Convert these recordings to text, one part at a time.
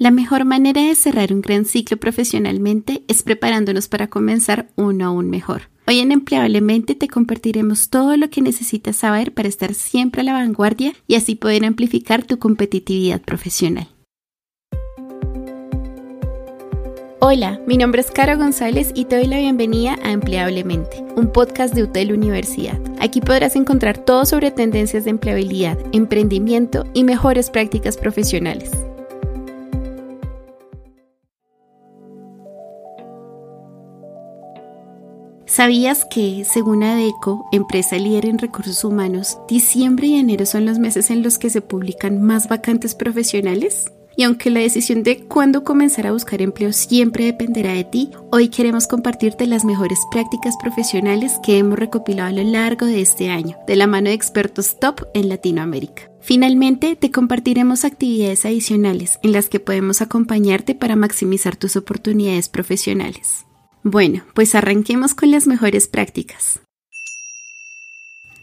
La mejor manera de cerrar un gran ciclo profesionalmente es preparándonos para comenzar uno aún mejor. Hoy en Empleablemente te compartiremos todo lo que necesitas saber para estar siempre a la vanguardia y así poder amplificar tu competitividad profesional. Hola, mi nombre es Caro González y te doy la bienvenida a Empleablemente, un podcast de UTEL Universidad. Aquí podrás encontrar todo sobre tendencias de empleabilidad, emprendimiento y mejores prácticas profesionales. ¿Sabías que, según ADECO, empresa líder en recursos humanos, diciembre y enero son los meses en los que se publican más vacantes profesionales? Y aunque la decisión de cuándo comenzar a buscar empleo siempre dependerá de ti, hoy queremos compartirte las mejores prácticas profesionales que hemos recopilado a lo largo de este año, de la mano de expertos top en Latinoamérica. Finalmente, te compartiremos actividades adicionales en las que podemos acompañarte para maximizar tus oportunidades profesionales. Bueno, pues arranquemos con las mejores prácticas.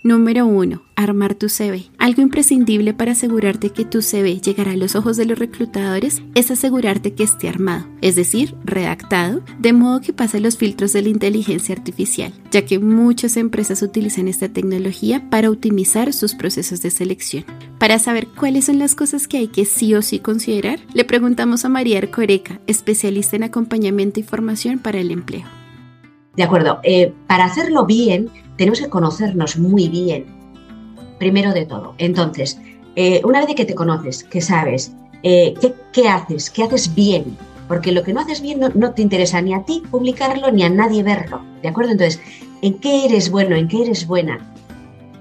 Número 1. Armar tu CV. Algo imprescindible para asegurarte que tu CV llegará a los ojos de los reclutadores es asegurarte que esté armado, es decir, redactado, de modo que pase los filtros de la inteligencia artificial, ya que muchas empresas utilizan esta tecnología para optimizar sus procesos de selección. Para saber cuáles son las cosas que hay que sí o sí considerar, le preguntamos a María Arcoreca, especialista en acompañamiento y formación para el empleo. De acuerdo, eh, para hacerlo bien, tenemos que conocernos muy bien, primero de todo. Entonces, eh, una vez que te conoces, que sabes eh, qué, haces, qué haces bien, porque lo que no haces bien no, te interesa ni a ti publicarlo ni a nadie verlo, ¿de acuerdo? Entonces, ¿en qué eres bueno? ¿En qué eres buena?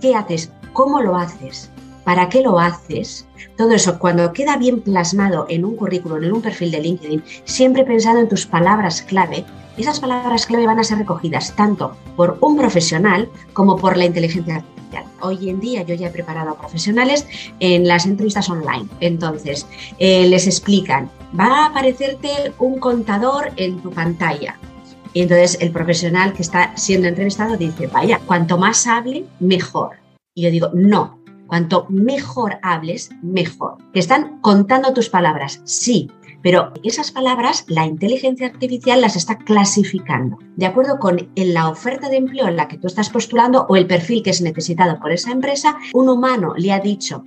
¿Qué haces? ¿Cómo lo haces? ¿Para qué lo haces? Todo eso, cuando queda bien plasmado en un currículum, en un perfil de LinkedIn, siempre pensado en tus palabras clave, esas palabras clave van a ser recogidas tanto por un profesional como por la inteligencia artificial. Hoy en día yo ya he preparado a profesionales en las entrevistas online. Entonces, eh, les explican, va a aparecerte un contador en tu pantalla. Y entonces el profesional que está siendo entrevistado dice, vaya, cuanto más hable, mejor. Y yo digo, no, cuanto mejor hables, mejor. Que están contando tus palabras, sí, pero esas palabras la inteligencia artificial las está clasificando de acuerdo con la oferta de empleo en la que tú estás postulando o el perfil que es necesitado por esa empresa. Un humano le ha dicho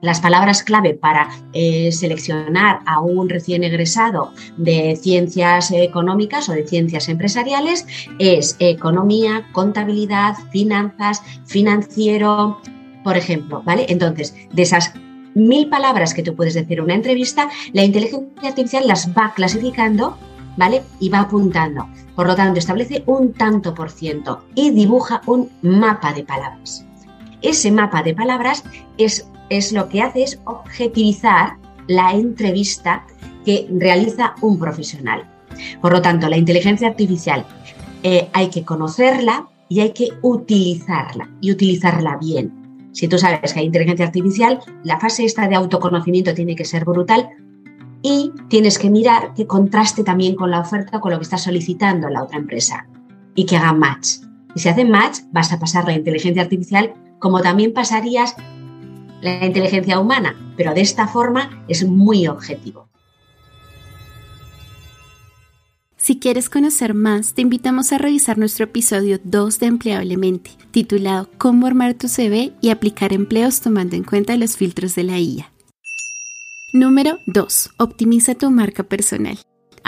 las palabras clave para eh, seleccionar a un recién egresado de ciencias económicas o de ciencias empresariales es economía, contabilidad, finanzas, financiero, por ejemplo, ¿vale? Entonces, de esas mil palabras que tú puedes decir en una entrevista, la inteligencia artificial las va clasificando, ¿vale? Y va apuntando. Por lo tanto, establece un tanto por ciento y dibuja un mapa de palabras. Ese mapa de palabras es, es lo que hace es objetivizar la entrevista que realiza un profesional. Por lo tanto, la inteligencia artificial eh, hay que conocerla y hay que utilizarla y utilizarla bien. Si tú sabes que hay inteligencia artificial, la fase esta de autoconocimiento tiene que ser brutal y tienes que mirar que contraste también con la oferta, con lo que está solicitando la otra empresa y que haga match. Y si hace match, vas a pasar la inteligencia artificial como también pasarías la inteligencia humana, pero de esta forma es muy objetivo. Si quieres conocer más, te invitamos a revisar nuestro episodio 2 de Empleablemente, titulado Cómo armar tu CV y aplicar empleos tomando en cuenta los filtros de la IA. Número 2. Optimiza tu marca personal.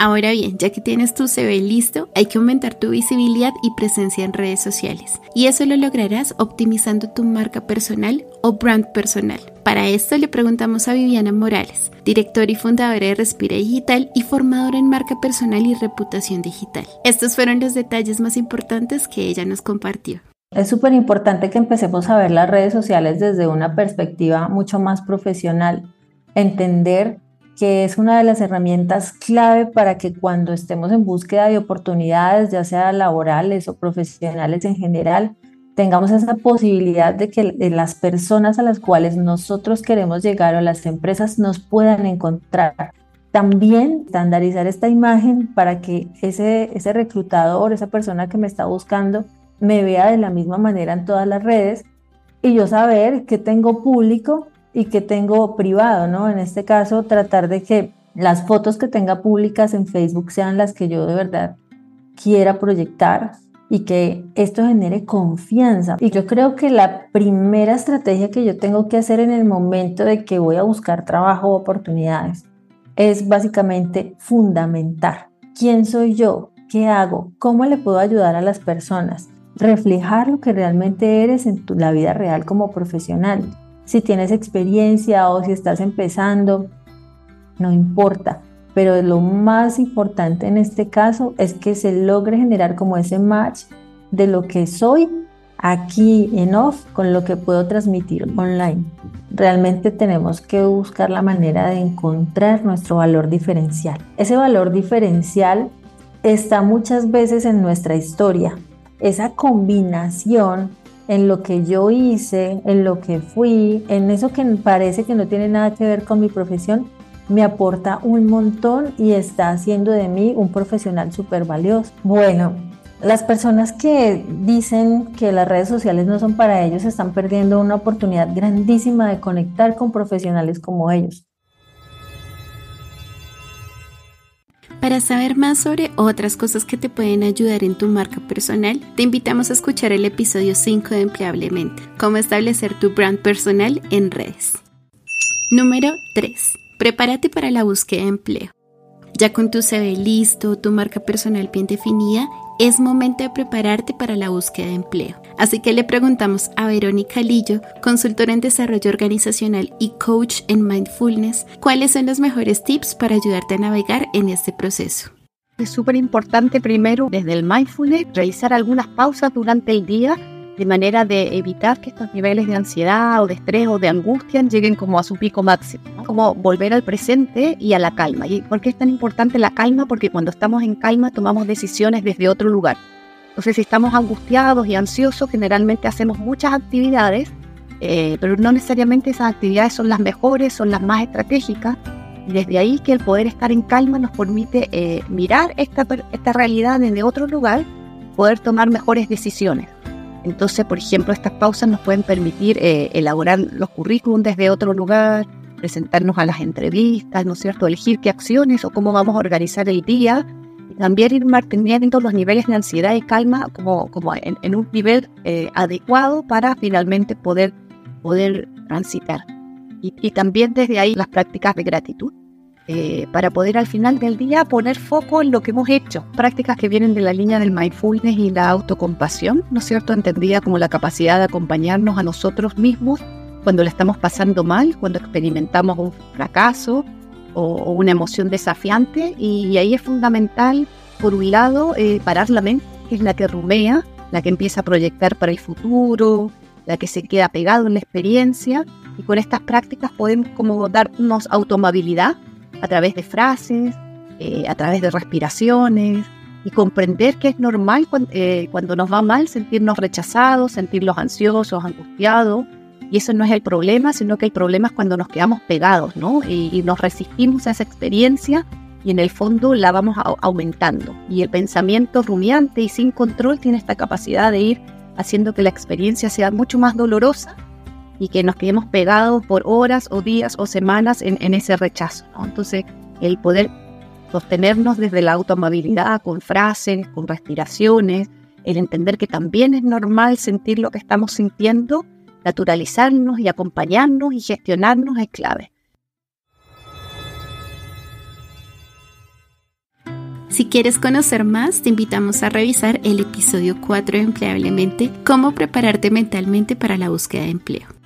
Ahora bien, ya que tienes tu CV listo, hay que aumentar tu visibilidad y presencia en redes sociales. Y eso lo lograrás optimizando tu marca personal o brand personal. Para esto le preguntamos a Viviana Morales, directora y fundadora de Respira Digital y formadora en marca personal y reputación digital. Estos fueron los detalles más importantes que ella nos compartió. Es súper importante que empecemos a ver las redes sociales desde una perspectiva mucho más profesional, entender que es una de las herramientas clave para que cuando estemos en búsqueda de oportunidades, ya sea laborales o profesionales en general, tengamos esa posibilidad de que las personas a las cuales nosotros queremos llegar o las empresas nos puedan encontrar. También estandarizar esta imagen para que ese, ese reclutador, esa persona que me está buscando, me vea de la misma manera en todas las redes y yo saber que tengo público y que tengo privado, ¿no? En este caso, tratar de que las fotos que tenga públicas en Facebook sean las que yo de verdad quiera proyectar y que esto genere confianza. Y yo creo que la primera estrategia que yo tengo que hacer en el momento de que voy a buscar trabajo o oportunidades es básicamente fundamentar quién soy yo, qué hago, cómo le puedo ayudar a las personas, reflejar lo que realmente eres en la vida real como profesional. Si tienes experiencia o si estás empezando, no importa. Pero lo más importante en este caso es que se logre generar como ese match de lo que soy aquí en off con lo que puedo transmitir online. Realmente tenemos que buscar la manera de encontrar nuestro valor diferencial. Ese valor diferencial está muchas veces en nuestra historia. Esa combinación en lo que yo hice, en lo que fui, en eso que parece que no tiene nada que ver con mi profesión, me aporta un montón y está haciendo de mí un profesional súper valioso. Bueno, las personas que dicen que las redes sociales no son para ellos están perdiendo una oportunidad grandísima de conectar con profesionales como ellos. Para saber más sobre otras cosas que te pueden ayudar en tu marca personal, te invitamos a escuchar el episodio 5 de Empleablemente, cómo establecer tu brand personal en redes. Número 3. Prepárate para la búsqueda de empleo. Ya con tu CV listo, tu marca personal bien definida, es momento de prepararte para la búsqueda de empleo. Así que le preguntamos a Verónica Lillo, consultora en desarrollo organizacional y coach en mindfulness, cuáles son los mejores tips para ayudarte a navegar en este proceso. Es súper importante primero desde el mindfulness realizar algunas pausas durante el día de manera de evitar que estos niveles de ansiedad o de estrés o de angustia lleguen como a su pico máximo, como volver al presente y a la calma. ¿Y por qué es tan importante la calma? Porque cuando estamos en calma tomamos decisiones desde otro lugar. Entonces, si estamos angustiados y ansiosos, generalmente hacemos muchas actividades, eh, pero no necesariamente esas actividades son las mejores, son las más estratégicas. Y desde ahí que el poder estar en calma nos permite eh, mirar esta, esta realidad desde otro lugar, poder tomar mejores decisiones. Entonces, por ejemplo, estas pausas nos pueden permitir eh, elaborar los currículums desde otro lugar, presentarnos a las entrevistas, ¿no es cierto? Elegir qué acciones o cómo vamos a organizar el día y también ir manteniendo los niveles de ansiedad y calma como, como en, un nivel eh, adecuado para finalmente poder, poder transitar. y también desde ahí las prácticas de gratitud eh, para poder al final del día poner foco en lo que hemos hecho. Prácticas que vienen de la línea del mindfulness y la autocompasión, ¿no es cierto? Entendida como la capacidad de acompañarnos a nosotros mismos cuando le estamos pasando mal, cuando experimentamos un fracaso o, una emoción desafiante. Y, ahí es fundamental, por un lado, eh, parar la mente, que es la que rumea, la que empieza a proyectar para el futuro, la que se queda pegado en la experiencia. Y con estas prácticas podemos como darnos automabilidad a través de frases, eh, a través de respiraciones y comprender que es normal eh, cuando, nos va mal sentirnos rechazados, sentirnos ansiosos, angustiados. Y eso no es el problema, sino que el problema es cuando nos quedamos pegados, ¿no? Y, nos resistimos a esa experiencia y en el fondo la vamos aumentando. Y el pensamiento rumiante y sin control tiene esta capacidad de ir haciendo que la experiencia sea mucho más dolorosa y que nos quedemos pegados por horas o días o semanas en, ese rechazo. Entonces, el poder sostenernos desde la autoamabilidad, con frases, con respiraciones, el entender que también es normal sentir lo que estamos sintiendo, naturalizarnos y acompañarnos y gestionarnos es clave. Si quieres conocer más, te invitamos a revisar el episodio 4 de Empleablemente, cómo prepararte mentalmente para la búsqueda de empleo.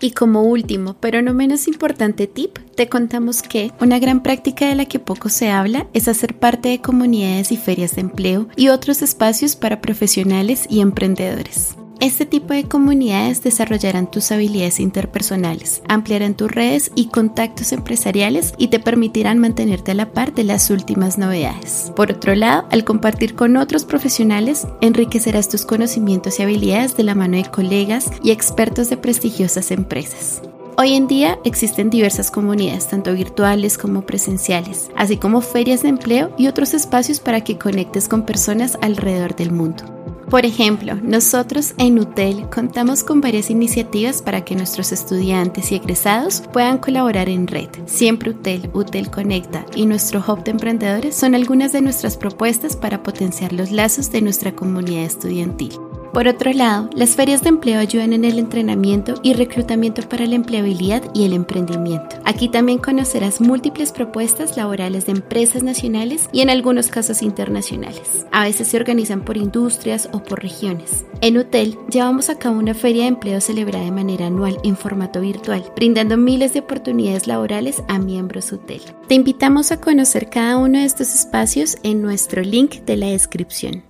Y como último, pero no menos importante tip, te contamos que una gran práctica de la que poco se habla es hacer parte de comunidades y ferias de empleo y otros espacios para profesionales y emprendedores. Este tipo de comunidades desarrollarán tus habilidades interpersonales, ampliarán tus redes y contactos empresariales y te permitirán mantenerte a la par de las últimas novedades. Por otro lado, al compartir con otros profesionales, enriquecerás tus conocimientos y habilidades de la mano de colegas y expertos de prestigiosas empresas. Hoy en día existen diversas comunidades, tanto virtuales como presenciales, así como ferias de empleo y otros espacios para que conectes con personas alrededor del mundo. Por ejemplo, nosotros en UTEL contamos con varias iniciativas para que nuestros estudiantes y egresados puedan colaborar en red. Siempre UTEL, UTEL Conecta y nuestro Hub de Emprendedores son algunas de nuestras propuestas para potenciar los lazos de nuestra comunidad estudiantil. Por otro lado, las ferias de empleo ayudan en el entrenamiento y reclutamiento para la empleabilidad y el emprendimiento. Aquí también conocerás múltiples propuestas laborales de empresas nacionales y en algunos casos internacionales. A veces se organizan por industrias o por regiones. En UTEL llevamos a cabo una feria de empleo celebrada de manera anual en formato virtual, brindando miles de oportunidades laborales a miembros UTEL. Te invitamos a conocer cada uno de estos espacios en nuestro link de la descripción.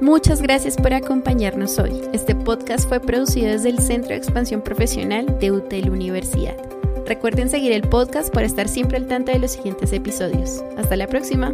Muchas gracias por acompañarnos hoy. Este podcast fue producido desde el Centro de Expansión Profesional de UTEL Universidad. Recuerden seguir el podcast para estar siempre al tanto de los siguientes episodios. Hasta la próxima.